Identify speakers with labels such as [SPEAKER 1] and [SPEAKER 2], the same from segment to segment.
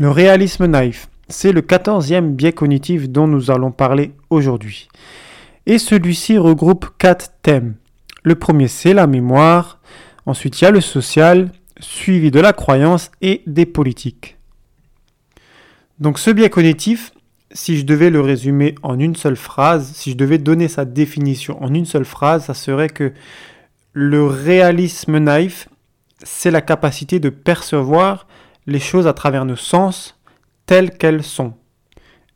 [SPEAKER 1] Le réalisme naïf, c'est le quatorzième biais cognitif dont nous allons parler aujourd'hui. Et celui-ci regroupe quatre thèmes. Le premier, c'est la mémoire. Ensuite, il y a le social, suivi de la croyance et des politiques. Donc ce biais cognitif, si je devais le résumer en une seule phrase, si je devais donner sa définition en une seule phrase, ça serait que le réalisme naïf, c'est la capacité de percevoir les choses à travers nos sens telles qu'elles sont.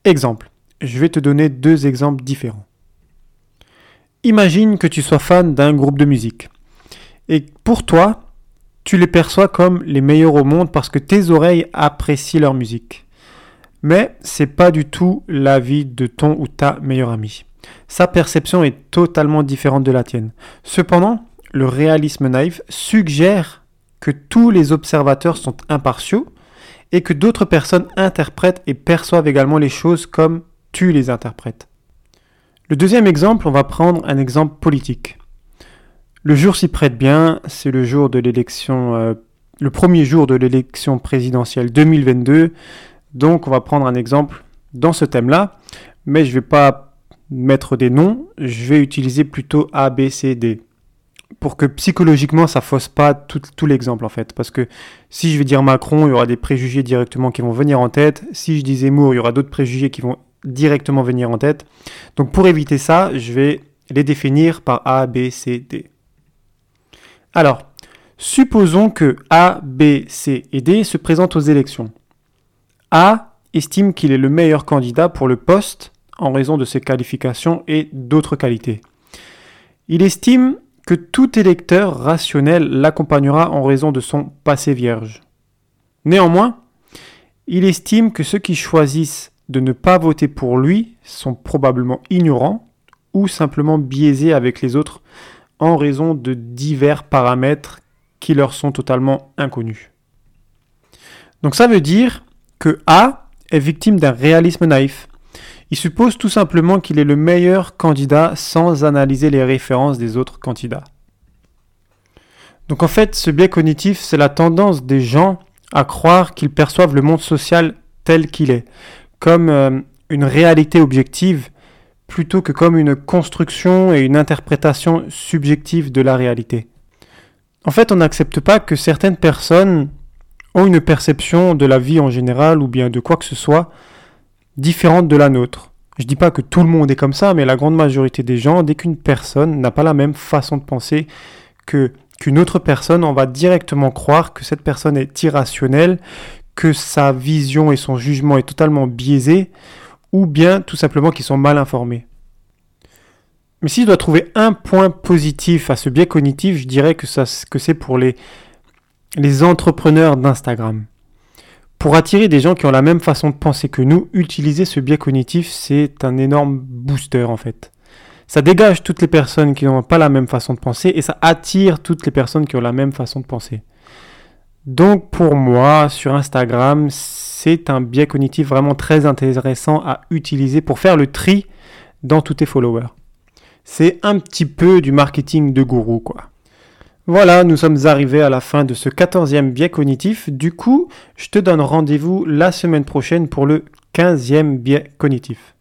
[SPEAKER 1] Exemple, je vais te donner deux exemples différents. Imagine que tu sois fan d'un groupe de musique. Et pour toi, tu les perçois comme les meilleurs au monde parce que tes oreilles apprécient leur musique. Mais c'est pas du tout l'avis de ton ou ta meilleure amie. Sa perception est totalement différente de la tienne. Cependant, le réalisme naïf suggère que tous les observateurs sont impartiaux et que d'autres personnes interprètent et perçoivent également les choses comme tu les interprètes. Le deuxième exemple, on va prendre un exemple politique. Le jour s'y prête bien, c'est le jour de l'élection, euh, le premier jour de l'élection présidentielle 2022. Donc, on va prendre un exemple dans ce thème-là, mais je ne vais pas mettre des noms, je vais utiliser plutôt A, B, C, D pour que psychologiquement ça fausse pas tout, l'exemple en fait. Parce que si je vais dire Macron, il y aura des préjugés directement qui vont venir en tête. Si je dis Zemmour, il y aura d'autres préjugés qui vont directement venir en tête. Donc pour éviter ça, je vais les définir par A, B, C, D. Alors, supposons que A, B, C et D se présentent aux élections. A estime qu'il est le meilleur candidat pour le poste en raison de ses qualifications et d'autres qualités. Il estime que tout électeur rationnel l'accompagnera en raison de son passé vierge. Néanmoins, il estime que ceux qui choisissent de ne pas voter pour lui sont probablement ignorants ou simplement biaisés avec les autres en raison de divers paramètres qui leur sont totalement inconnus. Donc ça veut dire que A est victime d'un réalisme naïf. Il suppose tout simplement qu'il est le meilleur candidat sans analyser les références des autres candidats. Donc en fait, ce biais cognitif, c'est la tendance des gens à croire qu'ils perçoivent le monde social tel qu'il est, comme euh, une réalité objective, plutôt que comme une construction et une interprétation subjective de la réalité. En fait, on n'accepte pas que certaines personnes ont une perception de la vie en général ou bien de quoi que ce soit différente de la nôtre. Je dis pas que tout le monde est comme ça, mais la grande majorité des gens, dès qu'une personne n'a pas la même façon de penser que qu'une autre personne, on va directement croire que cette personne est irrationnelle, que sa vision et son jugement est totalement biaisé, ou bien tout simplement qu'ils sont mal informés. Mais si je dois trouver un point positif à ce biais cognitif, je dirais que, c'est pour les entrepreneurs d'Instagram. Pour attirer des gens qui ont la même façon de penser que nous, utiliser ce biais cognitif, c'est un énorme booster en fait. Ça dégage toutes les personnes qui n'ont pas la même façon de penser et ça attire toutes les personnes qui ont la même façon de penser. Donc pour moi, sur Instagram, c'est un biais cognitif vraiment très intéressant à utiliser pour faire le tri dans tous tes followers. C'est un petit peu du marketing de gourou, quoi. Voilà, nous sommes arrivés à la fin de ce quatorzième biais cognitif. Du coup, je te donne rendez-vous la semaine prochaine pour le quinzième biais cognitif.